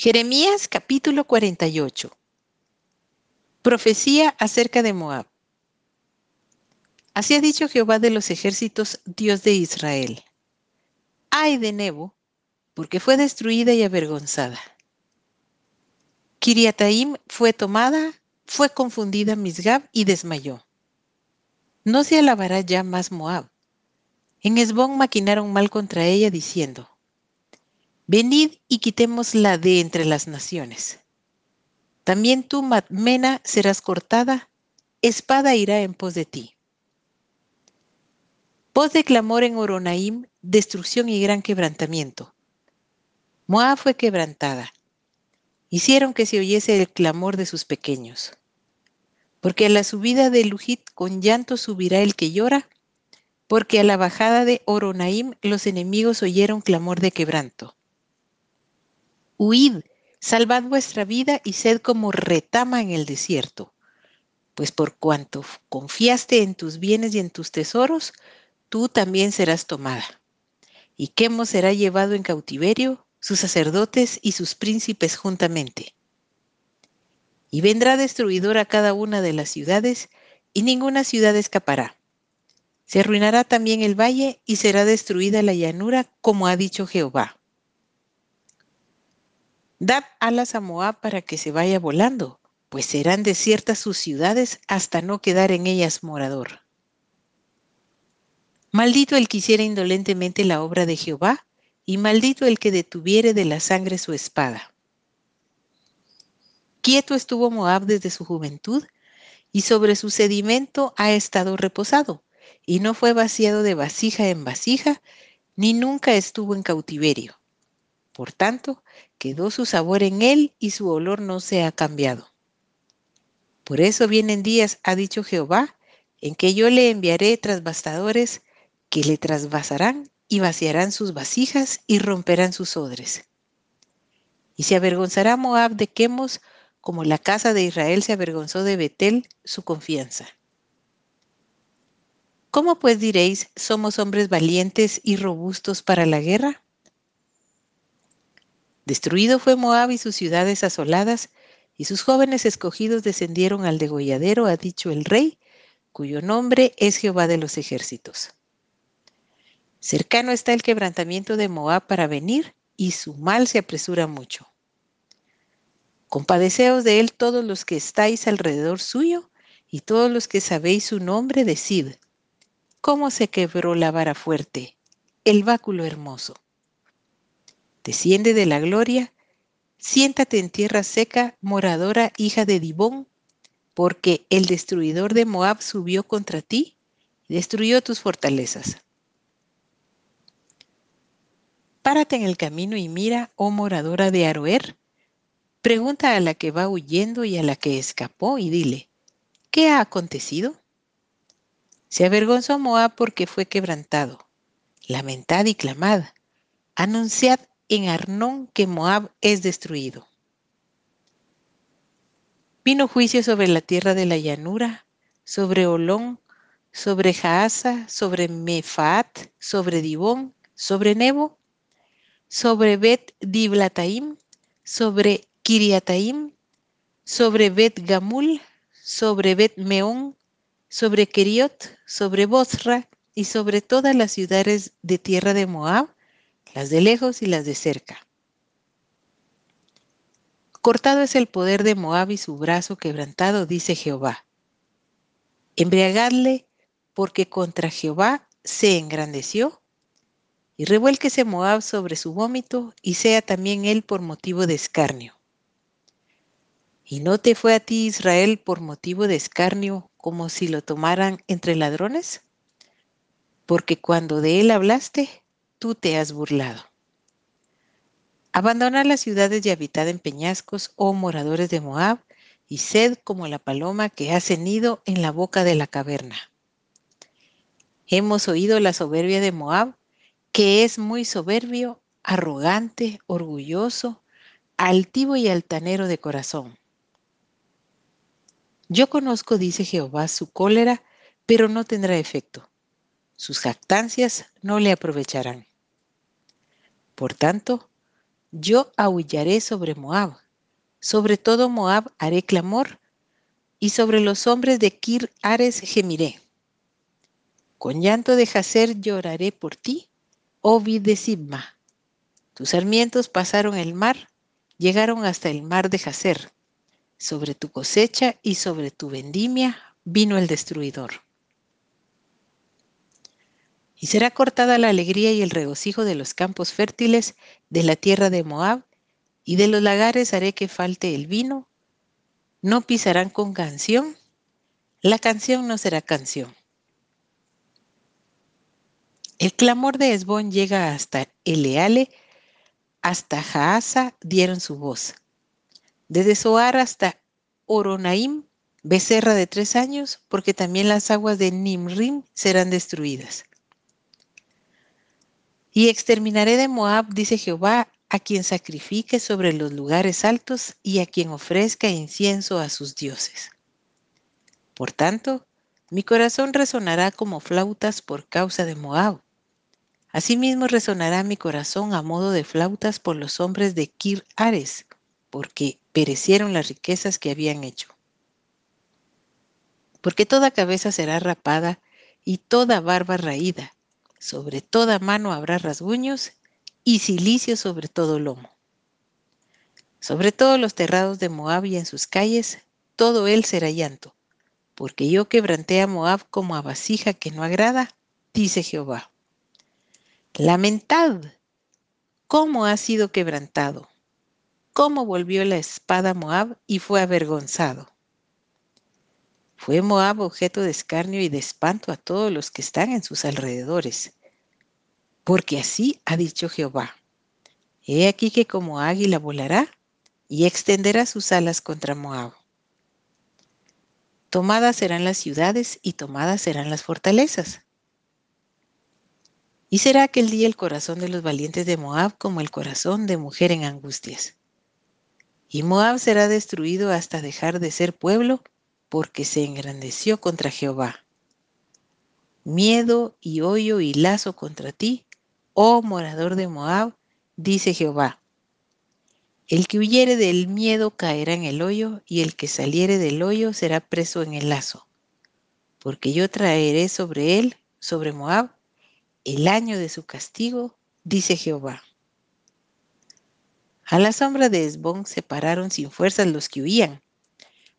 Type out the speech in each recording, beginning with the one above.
Jeremías capítulo 48. Profecía acerca de Moab. Así ha dicho Jehová de los ejércitos, Dios de Israel. Ay de Nebo, porque fue destruida y avergonzada. Kiriataim fue tomada, fue confundida Misgab y desmayó. No se alabará ya más Moab. En Esbón maquinaron mal contra ella diciendo, Venid y quitémosla de entre las naciones. También tú, Madmena, serás cortada, espada irá en pos de ti. Voz de clamor en Oronaim, destrucción y gran quebrantamiento. Moab fue quebrantada. Hicieron que se oyese el clamor de sus pequeños. Porque a la subida de Lujit con llanto subirá el que llora, porque a la bajada de Oronaim los enemigos oyeron clamor de quebranto. Huid, salvad vuestra vida y sed como retama en el desierto. Pues por cuanto confiaste en tus bienes y en tus tesoros, tú también serás tomada. Y Quemo será llevado en cautiverio, sus sacerdotes y sus príncipes juntamente. Y vendrá destruidor a cada una de las ciudades, y ninguna ciudad escapará. Se arruinará también el valle y será destruida la llanura, como ha dicho Jehová. Dad alas a Moab para que se vaya volando, pues serán desiertas sus ciudades hasta no quedar en ellas morador. Maldito el que hiciera indolentemente la obra de Jehová, y maldito el que detuviere de la sangre su espada. Quieto estuvo Moab desde su juventud, y sobre su sedimento ha estado reposado, y no fue vaciado de vasija en vasija, ni nunca estuvo en cautiverio. Por tanto, quedó su sabor en él y su olor no se ha cambiado. Por eso vienen días, ha dicho Jehová, en que yo le enviaré trasbastadores que le trasvasarán y vaciarán sus vasijas y romperán sus odres. Y se avergonzará Moab de Quemos como la casa de Israel se avergonzó de Betel, su confianza. ¿Cómo pues diréis, somos hombres valientes y robustos para la guerra? Destruido fue Moab y sus ciudades asoladas, y sus jóvenes escogidos descendieron al degolladero, ha dicho el rey, cuyo nombre es Jehová de los ejércitos. Cercano está el quebrantamiento de Moab para venir, y su mal se apresura mucho. Compadeceos de él todos los que estáis alrededor suyo, y todos los que sabéis su nombre, decid, ¿cómo se quebró la vara fuerte, el báculo hermoso? Desciende de la gloria, siéntate en tierra seca, moradora hija de Dibón, porque el destruidor de Moab subió contra ti y destruyó tus fortalezas. Párate en el camino y mira, oh moradora de Aroer. Pregunta a la que va huyendo y a la que escapó y dile, ¿qué ha acontecido? Se avergonzó Moab porque fue quebrantado. Lamentad y clamad. Anunciad en Arnón que Moab es destruido. Vino juicio sobre la tierra de la llanura, sobre Olón, sobre Jaasa, sobre Mefaat, sobre Dibón, sobre Nebo, sobre Bet Diblataim, sobre Kiriataim, sobre Bet Gamul, sobre Bet Meón, sobre Keriot, sobre Bosra y sobre todas las ciudades de tierra de Moab, las de lejos y las de cerca. Cortado es el poder de Moab y su brazo quebrantado, dice Jehová. Embriagadle porque contra Jehová se engrandeció, y revuélquese Moab sobre su vómito, y sea también él por motivo de escarnio. ¿Y no te fue a ti Israel por motivo de escarnio como si lo tomaran entre ladrones? Porque cuando de él hablaste, tú te has burlado. Abandonad las ciudades y habitad en peñascos, oh moradores de Moab, y sed como la paloma que ha cenido en la boca de la caverna. Hemos oído la soberbia de Moab, que es muy soberbio, arrogante, orgulloso, altivo y altanero de corazón. Yo conozco, dice Jehová, su cólera, pero no tendrá efecto. Sus jactancias no le aprovecharán. Por tanto, yo aullaré sobre Moab, sobre todo Moab haré clamor, y sobre los hombres de Kir Ares gemiré. Con llanto de Jacer lloraré por ti, oh vid de Sibma. Tus sarmientos pasaron el mar, llegaron hasta el mar de Jacer. Sobre tu cosecha y sobre tu vendimia vino el destruidor. Y será cortada la alegría y el regocijo de los campos fértiles de la tierra de Moab, y de los lagares haré que falte el vino. No pisarán con canción, la canción no será canción. El clamor de Esbón llega hasta Eleale, hasta Jaasa dieron su voz. Desde Soar hasta Oronaim, becerra de tres años, porque también las aguas de Nimrim serán destruidas. Y exterminaré de Moab, dice Jehová, a quien sacrifique sobre los lugares altos y a quien ofrezca incienso a sus dioses. Por tanto, mi corazón resonará como flautas por causa de Moab, Asimismo resonará mi corazón a modo de flautas por los hombres de Kir Ares, porque perecieron las riquezas que habían hecho. Porque toda cabeza será rapada y toda barba raída, sobre toda mano habrá rasguños y silicio sobre todo lomo. Sobre todos los terrados de Moab y en sus calles, todo él será llanto, porque yo quebranté a Moab como a vasija que no agrada, dice Jehová. Lamentad cómo ha sido quebrantado, cómo volvió la espada Moab y fue avergonzado. Fue Moab objeto de escarnio y de espanto a todos los que están en sus alrededores. Porque así ha dicho Jehová. He aquí que como águila volará y extenderá sus alas contra Moab. Tomadas serán las ciudades y tomadas serán las fortalezas. Y será aquel día el corazón de los valientes de Moab como el corazón de mujer en angustias. Y Moab será destruido hasta dejar de ser pueblo porque se engrandeció contra Jehová. Miedo y hoyo y lazo contra ti, oh morador de Moab, dice Jehová. El que huyere del miedo caerá en el hoyo, y el que saliere del hoyo será preso en el lazo. Porque yo traeré sobre él, sobre Moab, el año de su castigo, dice Jehová. A la sombra de Esbón se pararon sin fuerzas los que huían,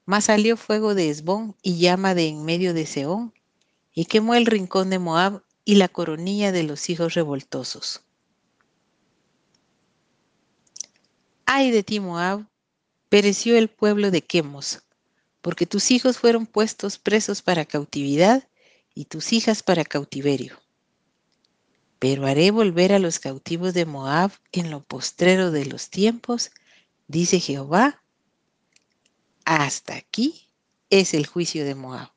mas salió fuego de Esbón y llama de en medio de Seón, y quemó el rincón de Moab y la coronilla de los hijos revoltosos. Ay de ti, Moab, pereció el pueblo de Quemos, porque tus hijos fueron puestos presos para cautividad y tus hijas para cautiverio pero haré volver a los cautivos de Moab en lo postrero de los tiempos, dice Jehová. Hasta aquí es el juicio de Moab.